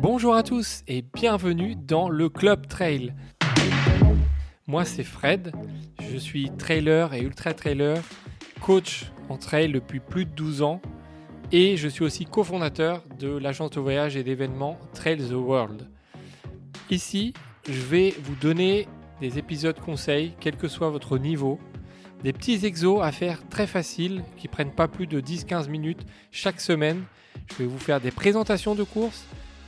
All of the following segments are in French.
Bonjour à tous et bienvenue dans le Club Trail. Moi c'est Fred, je suis trailer et ultra trailer, coach en trail depuis plus de 12 ans et je suis aussi cofondateur de l'agence de voyage et d'événements Trail the World. Ici, je vais vous donner des épisodes conseils, quel que soit votre niveau, des petits exos à faire très faciles qui prennent pas plus de 10-15 minutes chaque semaine. Je vais vous faire des présentations de courses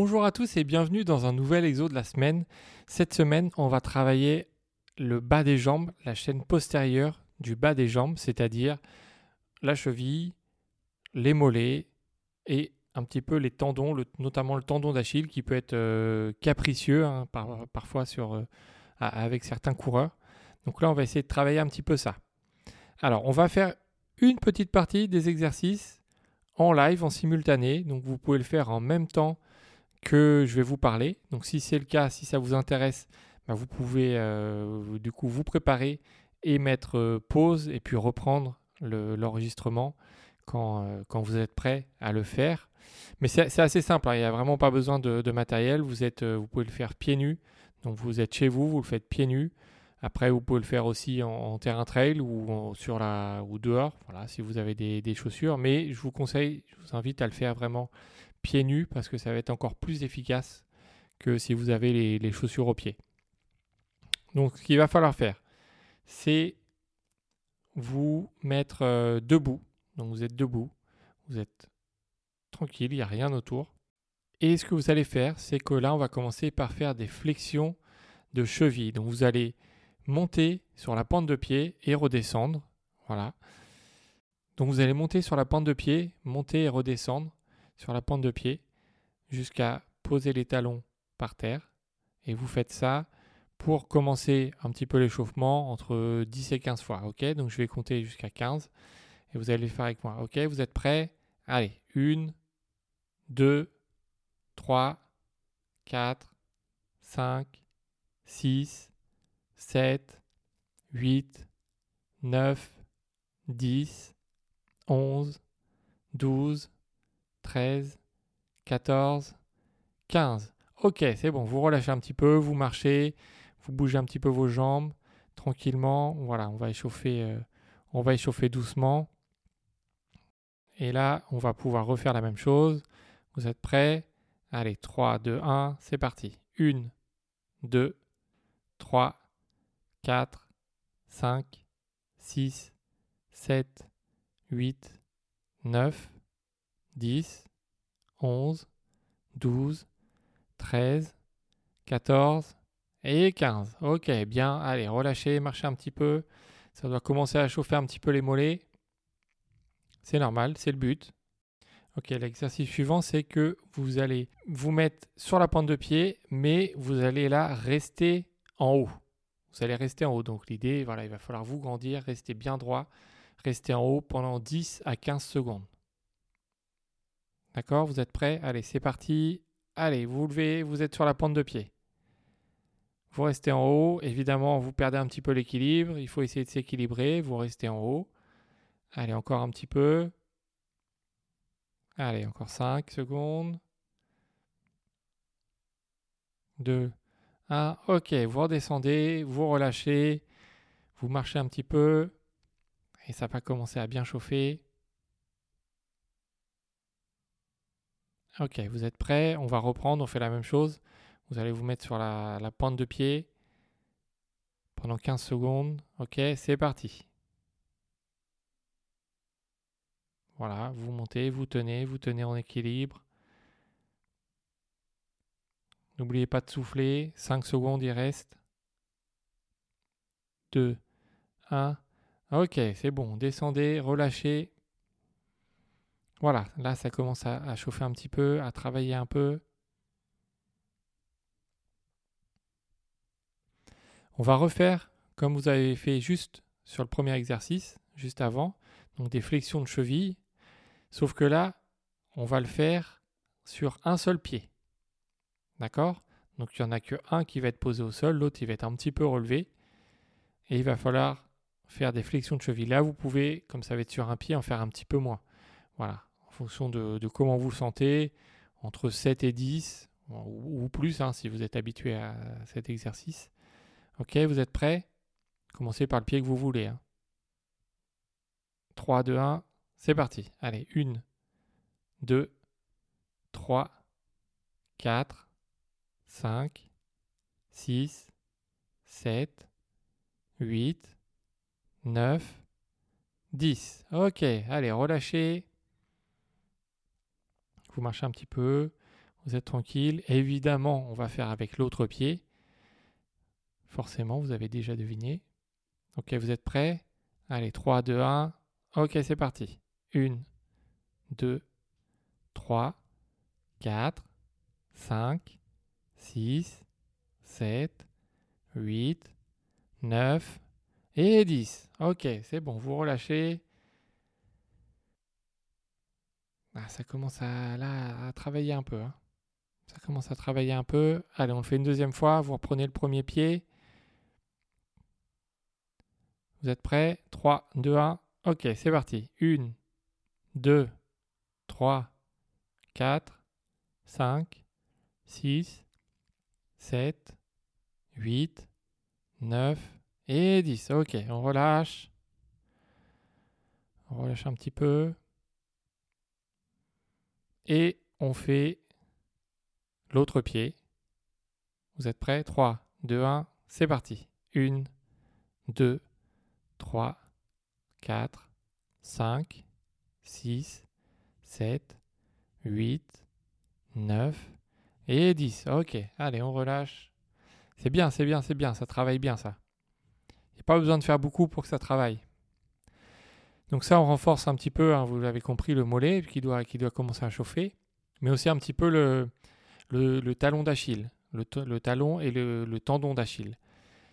Bonjour à tous et bienvenue dans un nouvel exo de la semaine. Cette semaine, on va travailler le bas des jambes, la chaîne postérieure du bas des jambes, c'est-à-dire la cheville, les mollets et un petit peu les tendons, notamment le tendon d'Achille qui peut être euh, capricieux hein, parfois euh, avec certains coureurs. Donc là, on va essayer de travailler un petit peu ça. Alors, on va faire une petite partie des exercices en live, en simultané. Donc, vous pouvez le faire en même temps que je vais vous parler. Donc si c'est le cas, si ça vous intéresse, bah, vous pouvez euh, du coup vous préparer et mettre euh, pause et puis reprendre l'enregistrement quand, euh, quand, vous êtes prêt à le faire. Mais c'est assez simple, hein. il n'y a vraiment pas besoin de, matériel. Vous, pouvez le faire pieds nus. Donc vous êtes chez vous, vous le faites pieds nus. Après, vous pouvez le faire aussi en, terrain trail ou, sur la, ou dehors, voilà, si vous avez des, chaussures. Mais je vous conseille, je vous invite à le faire vraiment pieds nus parce que ça va être encore plus efficace que si vous avez les, chaussures aux pieds. Donc ce qu'il va falloir faire, c'est vous mettre euh, debout. Donc vous êtes debout, vous êtes tranquille, il n'y a rien autour. Et ce que vous allez faire, c'est que là, on va commencer par faire des flexions de cheville. Donc vous allez monter sur la pente de pied et redescendre. Voilà. Donc vous allez monter sur la pente de pied, monter et redescendre sur la pente de pied jusqu'à poser les talons par terre. Et vous faites ça pour commencer un petit peu l'échauffement entre 10 et 15 fois. Ok, donc je vais compter jusqu'à 15 et vous allez le faire avec moi. Ok, vous êtes prêts? Allez, 1, 2, 3, 4, 5, 6, 7, 8, 9, 10, 11, 12, 13, 14, 15. Ok, c'est bon, vous relâchez un petit peu, vous marchez, vous bougez un petit peu vos jambes tranquillement. Voilà, on va échauffer, euh, on va échauffer doucement. Et là, on va pouvoir refaire la même chose. Vous êtes prêts? Allez, 3, 2, 1, c'est parti. 1, 2, 3, 4, 5, 6, 7, 8, 9, 10, 11, 12, 13, 14 et 15. Ok, bien. Allez, relâchez, marchez un petit peu. Ça doit commencer à chauffer un petit peu les mollets. C'est normal, c'est le but. Ok, l'exercice suivant, c'est que vous allez vous mettre sur la pente de pied, mais vous allez là rester en haut. Vous allez rester en haut. Donc l'idée, voilà, il va falloir vous grandir, rester bien droit, rester en haut pendant 10 à 15 secondes. D'accord Vous êtes prêts? Allez, c'est parti. Allez, vous levez, vous êtes sur la pente de pied. Vous restez en haut. Évidemment, vous perdez un petit peu l'équilibre. Il faut essayer de s'équilibrer. Vous restez en haut. Allez, encore un petit peu. Allez, encore 5 secondes. 2, 1. Ok, vous redescendez, vous relâchez, vous marchez un petit peu. Et ça va commencer à bien chauffer. Ok, vous êtes prêts? On va reprendre, on fait la même chose. Vous allez vous mettre sur la, la pente de pied pendant 15 secondes. Ok, c'est parti. Voilà, vous montez, vous tenez, vous tenez en équilibre. N'oubliez pas de souffler. 5 secondes, il reste. 2, 1. Ok, c'est bon. Descendez, relâchez. Voilà, là ça commence à, chauffer un petit peu, à travailler un peu. On va refaire comme vous avez fait juste sur le premier exercice, juste avant, donc des flexions de cheville, sauf que là, on va le faire sur un seul pied. D'accord? Donc il n'y en a qu'un qui va être posé au sol, l'autre il va être un petit peu relevé, et il va falloir faire des flexions de cheville. Là, vous pouvez, comme ça va être sur un pied, en faire un petit peu moins. Voilà, fonction de, comment vous sentez, entre 7 et 10, ou, plus, hein, si vous êtes habitué à cet exercice. Ok, vous êtes prêts? Commencez par le pied que vous voulez. 3, 2, 1, c'est parti. Allez, 1, 2, 3, 4, 5, 6, 7, 8, 9, 10. Ok, allez, relâchez. Vous marchez un petit peu, vous êtes tranquille. Évidemment, on va faire avec l'autre pied. Forcément, vous avez déjà deviné. Ok, vous êtes prêts? Allez, 3, 2, 1. Ok, c'est parti. 1, 2, 3, 4, 5, 6, 7, 8, 9 et 10. Ok, c'est bon, vous relâchez. Ah, ça commence à, là, à travailler un peu. Hein. Ça commence à travailler un peu. Allez, on le fait une deuxième fois. Vous reprenez le premier pied. Vous êtes prêts? 3, 2, 1. Ok, c'est parti. 1, 2, 3, 4, 5, 6, 7, 8, 9 et 10. Ok, on relâche. On relâche un petit peu. Et on fait l'autre pied. Vous êtes prêts? 3, 2, 1, c'est parti. 1, 2, 3, 4, 5, 6, 7, 8, 9 et 10. Ok, allez, on relâche. C'est bien, c'est bien, c'est bien, ça travaille bien ça. Il n'y a pas besoin de faire beaucoup pour que ça travaille. Donc ça, on renforce un petit peu, hein, vous l'avez compris, le mollet qui doit, qui doit commencer à chauffer, mais aussi un petit peu le, le, talon d'Achille, le, talon et le, le tendon d'Achille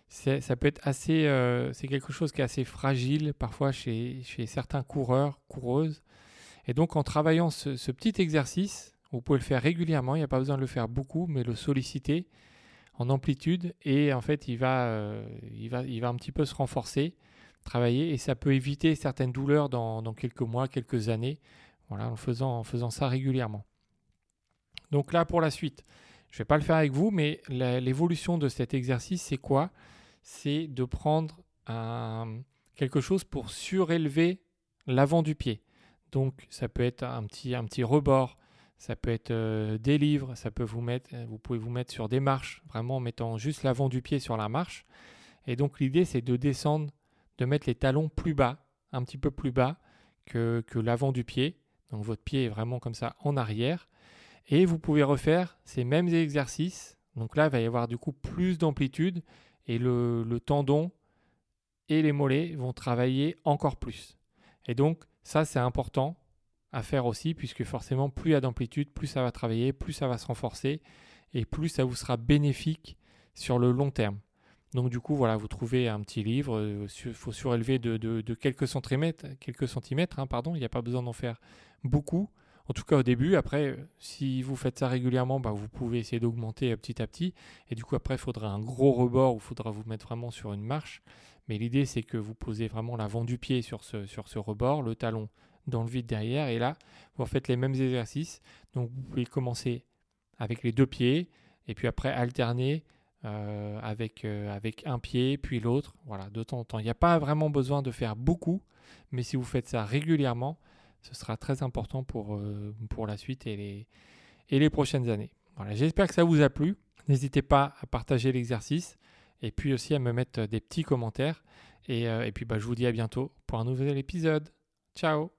ça peut être assez, euh, c'est quelque chose qui est assez fragile parfois chez, chez, certains coureurs, coureuses. Et donc en travaillant ce, petit exercice, vous pouvez le faire régulièrement, il n'y a pas besoin de le faire beaucoup, mais le solliciter en amplitude et en fait il va, euh, il va, il va un petit peu se renforcer, travailler et ça peut éviter certaines douleurs dans, quelques mois, quelques années, voilà, en faisant, en faisant ça régulièrement. Donc là pour la suite, je ne vais pas le faire avec vous, mais l'évolution de cet exercice, c'est quoi? C'est de prendre quelque chose pour surélever l'avant du pied. Donc ça peut être un petit, un petit rebord, ça peut être euh, des livres, ça peut vous mettre, euh, vous pouvez vous mettre sur des marches, vraiment en mettant juste l'avant du pied sur la marche. Et donc l'idée c'est de descendre, de mettre les talons plus bas, un petit peu plus bas que, que l'avant du pied. Donc votre pied est vraiment comme ça en arrière. Et vous pouvez refaire ces mêmes exercices. Donc là, il va y avoir du coup plus d'amplitude et le, tendon et les mollets vont travailler encore plus. Et donc ça c'est important à faire aussi puisque forcément plus il y a d'amplitude, plus ça va travailler, plus ça va se renforcer et plus ça vous sera bénéfique sur le long terme. Donc du coup voilà, vous trouvez un petit livre, il euh, faut surélever de, quelques centimètres, quelques centimètres hein, pardon, il n'y a pas besoin d'en faire beaucoup. En tout cas au début, après, si vous faites ça régulièrement, bah, vous pouvez essayer d'augmenter euh, petit à petit. Et du coup, après, il faudra un gros rebord où il faudra vous mettre vraiment sur une marche. Mais l'idée, c'est que vous posez vraiment l'avant du pied sur ce, sur ce rebord, le talon dans le vide derrière. Et là, vous faites les mêmes exercices. Donc, vous pouvez commencer avec les deux pieds et puis après alterner euh, avec, euh, avec un pied puis l'autre. Voilà, de temps en temps. Il n'y a pas vraiment besoin de faire beaucoup, mais si vous faites ça régulièrement, ce sera très important pour, euh, pour la suite et les, et les prochaines années. Voilà, j'espère que ça vous a plu. N'hésitez pas à partager l'exercice et puis aussi à me mettre des petits commentaires. Et, et puis bah, je vous dis à bientôt pour un nouvel épisode. Ciao